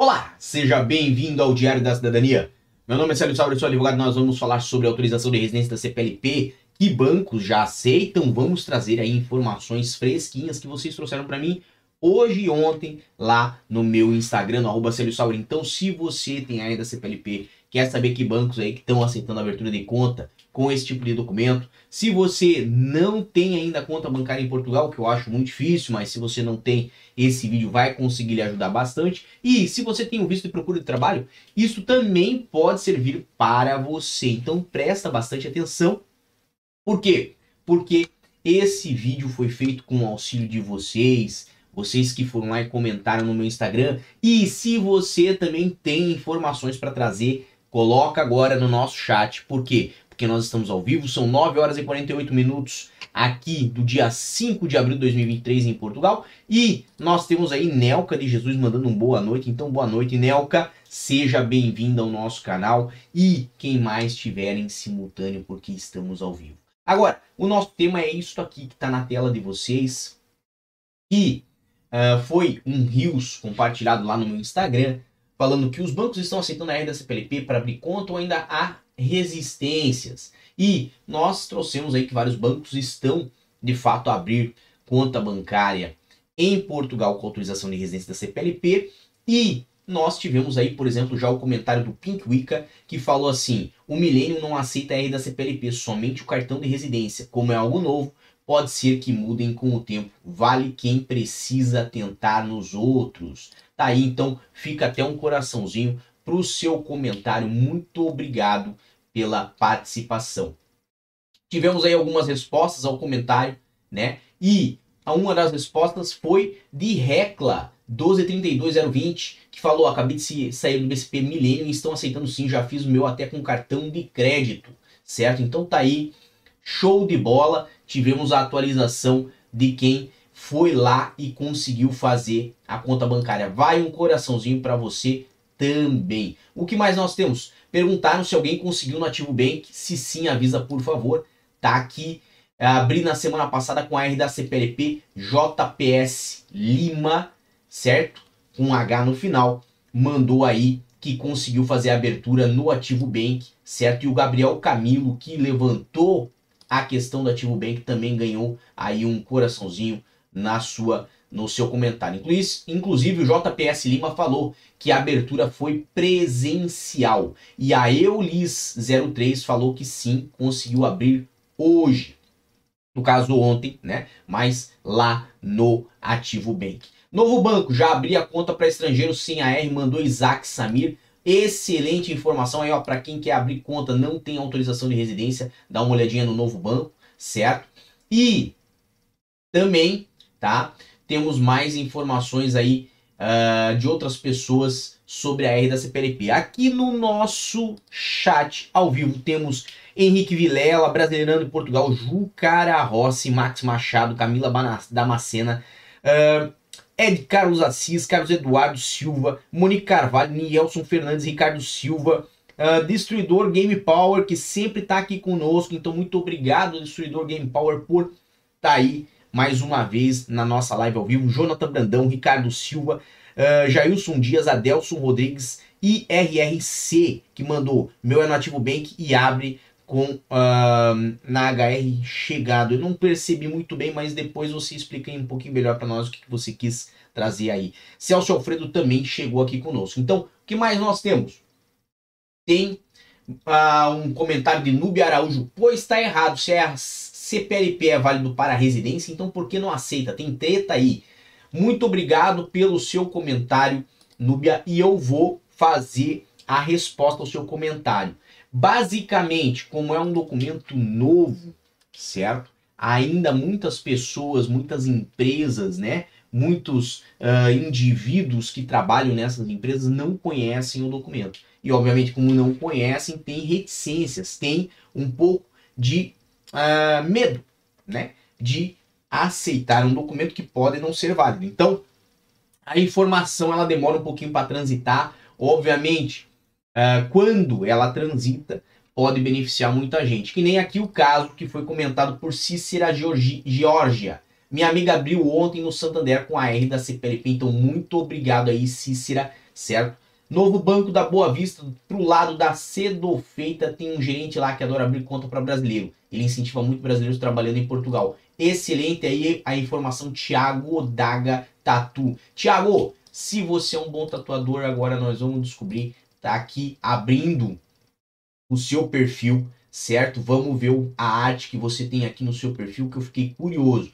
Olá, seja bem-vindo ao Diário da Cidadania. Meu nome é Célio Sauber, sou advogado. Nós vamos falar sobre a autorização de residência da CPLP, que bancos já aceitam. Vamos trazer aí informações fresquinhas que vocês trouxeram para mim hoje e ontem lá no meu Instagram, no arroba. Então, se você tem ainda CPLP, quer saber que bancos aí que estão aceitando abertura de conta com esse tipo de documento, se você não tem ainda conta bancária em Portugal, que eu acho muito difícil, mas se você não tem, esse vídeo vai conseguir lhe ajudar bastante. E se você tem um visto de procura de trabalho, isso também pode servir para você. Então presta bastante atenção. Por quê? Porque esse vídeo foi feito com o auxílio de vocês, vocês que foram lá e comentaram no meu Instagram. E se você também tem informações para trazer, coloca agora no nosso chat. Por quê? porque nós estamos ao vivo. São 9 horas e 48 minutos aqui do dia 5 de abril de 2023 em Portugal. E nós temos aí Nelca de Jesus mandando um boa noite. Então, boa noite, Nelca. Seja bem-vinda ao nosso canal. E quem mais estiver em simultâneo, porque estamos ao vivo. Agora, o nosso tema é isso aqui que está na tela de vocês. Que uh, foi um Rios compartilhado lá no meu Instagram falando que os bancos estão aceitando a R da CPLP para abrir conta ou ainda há resistências. E nós trouxemos aí que vários bancos estão de fato a abrir conta bancária em Portugal com autorização de residência da CPLP e nós tivemos aí, por exemplo, já o comentário do Pink Wicca que falou assim: o Milênio não aceita a R da CPLP, somente o cartão de residência. Como é algo novo, pode ser que mudem com o tempo. Vale quem precisa tentar nos outros. Tá aí, então fica até um coraçãozinho para o seu comentário. Muito obrigado pela participação. Tivemos aí algumas respostas ao comentário, né? E uma das respostas foi de Recla 1232020, que falou: acabei de sair do BCP Milênio e estão aceitando sim, já fiz o meu até com cartão de crédito, certo? Então tá aí, show de bola. Tivemos a atualização de quem foi lá e conseguiu fazer a conta bancária. Vai um coraçãozinho para você também. O que mais nós temos? Perguntaram se alguém conseguiu no Ativo Bank. Se sim, avisa por favor. Tá aqui. Abri na semana passada com a R da CPLP JPS Lima, certo? Com um H no final. Mandou aí que conseguiu fazer a abertura no Ativo Bank, certo? E o Gabriel Camilo, que levantou a questão do Ativo Bank, também ganhou aí um coraçãozinho na sua no seu comentário. Inclusive, o JPS Lima falou que a abertura foi presencial. E a Eulis03 falou que sim, conseguiu abrir hoje. No caso, ontem, né? Mas lá no Ativo Bank. Novo banco, já abri a conta para estrangeiro sem AR, mandou Isaac Samir. Excelente informação aí, ó, para quem quer abrir conta, não tem autorização de residência, dá uma olhadinha no novo banco, certo? E também, tá? temos mais informações aí uh, de outras pessoas sobre a R da CPLP. Aqui no nosso chat ao vivo temos Henrique Vilela, Brasileirando em Portugal, Jucara Rossi, Max Machado, Camila Damascena, uh, Ed Carlos Assis, Carlos Eduardo Silva, Monique Carvalho, Nielson Fernandes, Ricardo Silva, uh, Destruidor Game Power, que sempre está aqui conosco. Então, muito obrigado, Destruidor Game Power, por estar tá aí mais uma vez na nossa live ao vivo. Jonathan Brandão, Ricardo Silva, uh, Jailson Dias, Adelson Rodrigues e RRC, que mandou meu é no Ativo Bank e abre com uh, na HR chegado. Eu não percebi muito bem, mas depois você explica um pouquinho melhor para nós o que você quis trazer aí. Celso Alfredo também chegou aqui conosco. Então, o que mais nós temos? Tem uh, um comentário de Nubia Araújo. Pois está errado, se é CPLP é válido para residência, então por que não aceita? Tem treta aí. Muito obrigado pelo seu comentário, Núbia, e eu vou fazer a resposta ao seu comentário. Basicamente, como é um documento novo, certo? Ainda muitas pessoas, muitas empresas, né? Muitos uh, indivíduos que trabalham nessas empresas não conhecem o documento. E, obviamente, como não conhecem, tem reticências, tem um pouco de uh, medo, né? De aceitar um documento que pode não ser válido. Então, a informação ela demora um pouquinho para transitar. Obviamente, uh, quando ela transita, pode beneficiar muita gente. Que nem aqui o caso que foi comentado por Cícera Georgia. Minha amiga abriu ontem no Santander com a R da CPLP, então muito obrigado aí, Cícera. certo? Novo Banco da Boa Vista, pro lado da Cedofeita, tem um gerente lá que adora abrir conta para brasileiro. Ele incentiva muito brasileiros trabalhando em Portugal. Excelente aí a informação, Thiago Daga Tatu. Thiago, se você é um bom tatuador, agora nós vamos descobrir. Tá aqui abrindo o seu perfil, certo? Vamos ver a arte que você tem aqui no seu perfil, que eu fiquei curioso.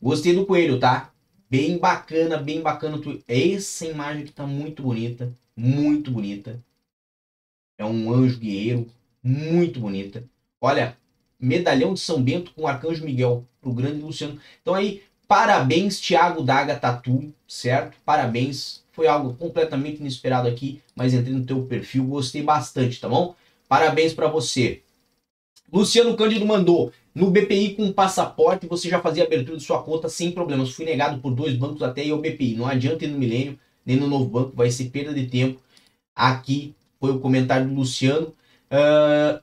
Gostei do coelho, tá? Bem bacana, bem bacana. Essa imagem que tá muito bonita muito bonita. É um anjo guerreiro, muito bonita. Olha, medalhão de São Bento com o Arcanjo Miguel, pro grande Luciano. Então aí, parabéns, Thiago Daga Tatu, certo? Parabéns. Foi algo completamente inesperado aqui, mas entrei no teu perfil, gostei bastante, tá bom? Parabéns para você. Luciano Cândido mandou. No BPI com passaporte você já fazia abertura de sua conta sem problemas. Fui negado por dois bancos até e o BPI. Não adianta ir no Milênio nem no novo banco, vai ser perda de tempo. Aqui foi o comentário do Luciano. Uh,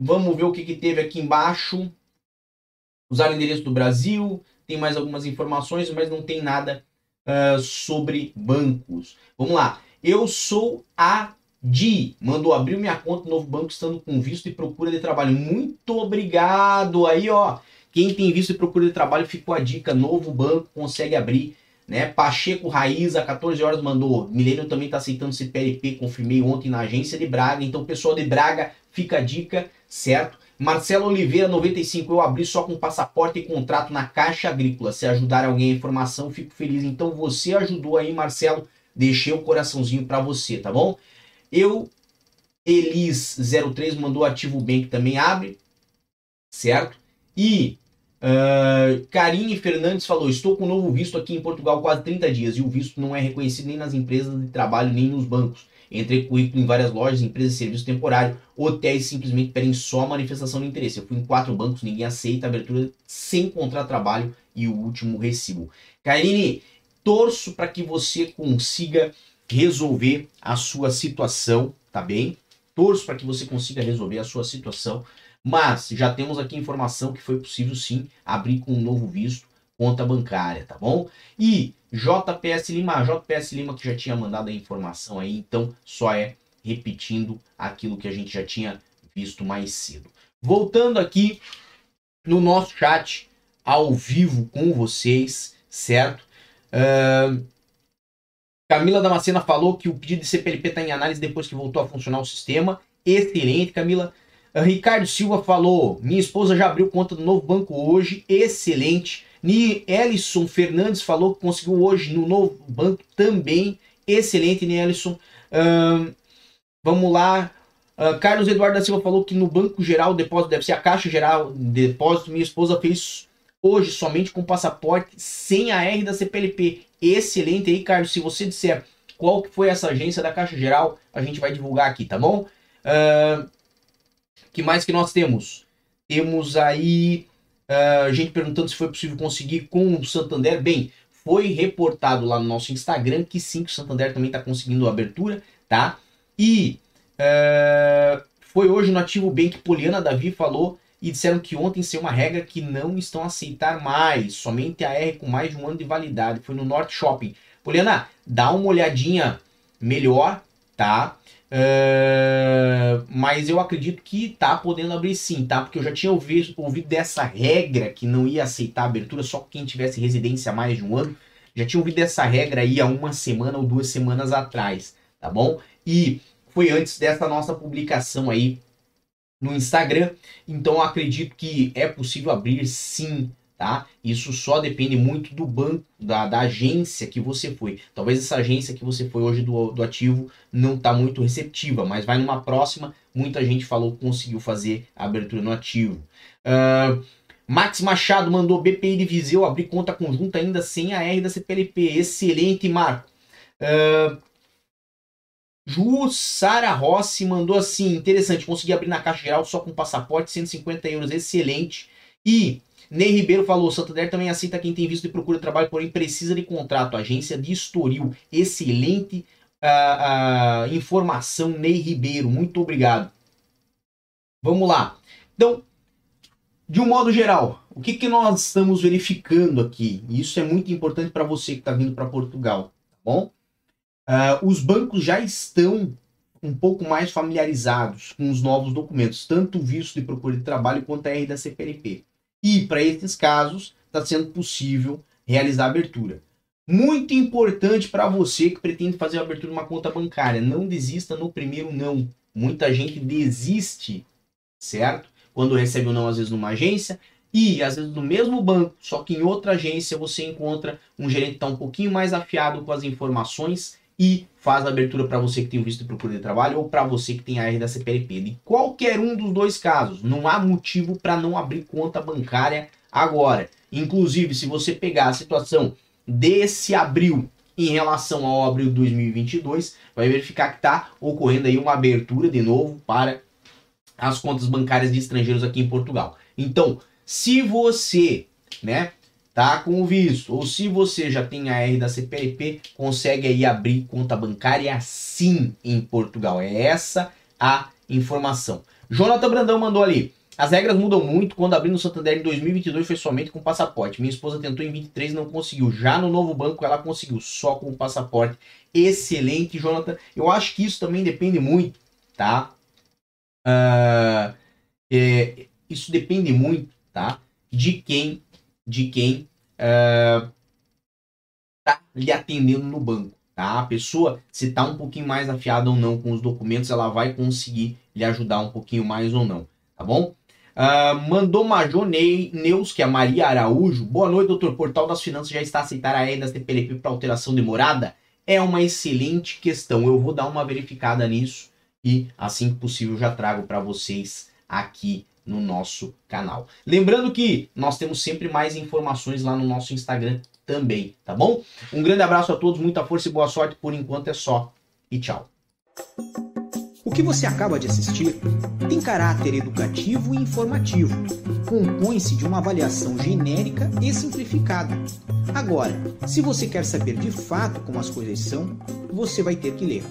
vamos ver o que, que teve aqui embaixo. Usar o endereço do Brasil, tem mais algumas informações, mas não tem nada uh, sobre bancos. Vamos lá. Eu sou a Di, mandou abrir minha conta no novo banco estando com visto e procura de trabalho. Muito obrigado. Aí, ó, quem tem visto e procura de trabalho, ficou a dica. Novo banco consegue abrir né? Pacheco Raiz, a 14 horas, mandou. Milênio também está aceitando CPLP, confirmei ontem na agência de Braga. Então, pessoal de Braga, fica a dica, certo? Marcelo Oliveira, 95. Eu abri só com passaporte e contrato na Caixa Agrícola. Se ajudar alguém a informação, fico feliz. Então, você ajudou aí, Marcelo. Deixei o coraçãozinho para você, tá bom? Eu, Elis03, mandou ativo bem que também abre, certo? E Uh, Karine Fernandes falou: Estou com um novo visto aqui em Portugal quase 30 dias e o visto não é reconhecido nem nas empresas de trabalho nem nos bancos. Entrei currículo em várias lojas, empresas de serviço temporário, hotéis simplesmente pedem só manifestação de interesse. Eu fui em quatro bancos, ninguém aceita abertura sem contrato trabalho e o último recibo. Karine, torço para que você consiga resolver a sua situação, tá bem? Torço para que você consiga resolver a sua situação mas já temos aqui informação que foi possível sim abrir com um novo visto conta bancária, tá bom? E JPS Lima, JPS Lima que já tinha mandado a informação aí, então só é repetindo aquilo que a gente já tinha visto mais cedo. Voltando aqui no nosso chat ao vivo com vocês, certo? Uh, Camila Damascena falou que o pedido de CPLP está em análise depois que voltou a funcionar o sistema. Excelente, Camila. Ricardo Silva falou: minha esposa já abriu conta do novo banco hoje, excelente. Ni Ellison Fernandes falou que conseguiu hoje no novo banco também, excelente, Nelson. Um, vamos lá. Uh, Carlos Eduardo da Silva falou que no Banco Geral Depósito deve ser a Caixa Geral Depósito. Minha esposa fez hoje somente com passaporte sem a R da CPLP. Excelente aí, Carlos. Se você disser qual que foi essa agência da Caixa Geral, a gente vai divulgar aqui, tá bom? Uh, que mais que nós temos? Temos aí uh, gente perguntando se foi possível conseguir com o Santander. Bem, foi reportado lá no nosso Instagram que sim, que o Santander também está conseguindo abertura, tá? E uh, foi hoje no Ativo Bank Poliana Davi falou e disseram que ontem saiu uma regra que não estão a aceitar mais, somente a R com mais de um ano de validade. Foi no Norte Shopping. Poliana, dá uma olhadinha melhor, tá? Uh, mas eu acredito que tá podendo abrir sim, tá? Porque eu já tinha ouvido, ouvido dessa regra que não ia aceitar abertura só quem tivesse residência há mais de um ano. Já tinha ouvido dessa regra aí há uma semana ou duas semanas atrás, tá bom? E foi antes dessa nossa publicação aí no Instagram. Então acredito que é possível abrir sim tá? Isso só depende muito do banco, da, da agência que você foi. Talvez essa agência que você foi hoje do, do ativo não está muito receptiva, mas vai numa próxima, muita gente falou que conseguiu fazer a abertura no ativo. Uh, Max Machado mandou BPI de Viseu abrir conta conjunta ainda sem a R da CPLP. Excelente, Marco. Uh, Jussara Rossi mandou assim: interessante, consegui abrir na Caixa Geral só com passaporte, 150 euros, excelente. E Ney Ribeiro falou: Santander também aceita quem tem visto e procura trabalho, porém precisa de contrato. Agência de Estoril. Excelente uh, uh, informação, Ney Ribeiro. Muito obrigado. Vamos lá. Então, de um modo geral, o que, que nós estamos verificando aqui? Isso é muito importante para você que está vindo para Portugal, tá bom? Uh, os bancos já estão um pouco mais familiarizados com os novos documentos, tanto o visto de procura de trabalho quanto a R da CPLP. E para esses casos, está sendo possível realizar a abertura. Muito importante para você que pretende fazer a abertura de uma conta bancária, não desista no primeiro não. Muita gente desiste, certo? Quando recebe ou não, às vezes numa agência, e às vezes no mesmo banco, só que em outra agência você encontra um gerente que está um pouquinho mais afiado com as informações e faz a abertura para você que tem o visto de procura de trabalho ou para você que tem a R da CPLP. De qualquer um dos dois casos, não há motivo para não abrir conta bancária agora. Inclusive, se você pegar a situação desse abril em relação ao abril de 2022, vai verificar que está ocorrendo aí uma abertura de novo para as contas bancárias de estrangeiros aqui em Portugal. Então, se você, né, tá com o visto, ou se você já tem a R da CPLP, consegue aí abrir conta bancária sim em Portugal. É essa a informação. Jonathan Brandão mandou ali. As regras mudam muito. Quando abri no Santander em 2022 foi somente com passaporte. Minha esposa tentou em 23 e não conseguiu. Já no novo banco ela conseguiu só com o passaporte. Excelente, Jonathan. Eu acho que isso também depende muito, tá? Uh, é, isso depende muito, tá? De quem, de quem uh, tá lhe atendendo no banco. Tá? A pessoa, se está um pouquinho mais afiada ou não com os documentos, ela vai conseguir lhe ajudar um pouquinho mais ou não, tá bom? Uh, mandou Major Neus, que é Maria Araújo. Boa noite, doutor. Portal das Finanças já está a aceitar a EDAS TPLP para alteração de morada? É uma excelente questão. Eu vou dar uma verificada nisso e, assim que possível, já trago para vocês aqui no nosso canal. Lembrando que nós temos sempre mais informações lá no nosso Instagram também, tá bom? Um grande abraço a todos, muita força e boa sorte. Por enquanto é só e tchau. O que você acaba de assistir tem caráter educativo e informativo. Compõe-se de uma avaliação genérica e simplificada. Agora, se você quer saber de fato como as coisas são, você vai ter que ler.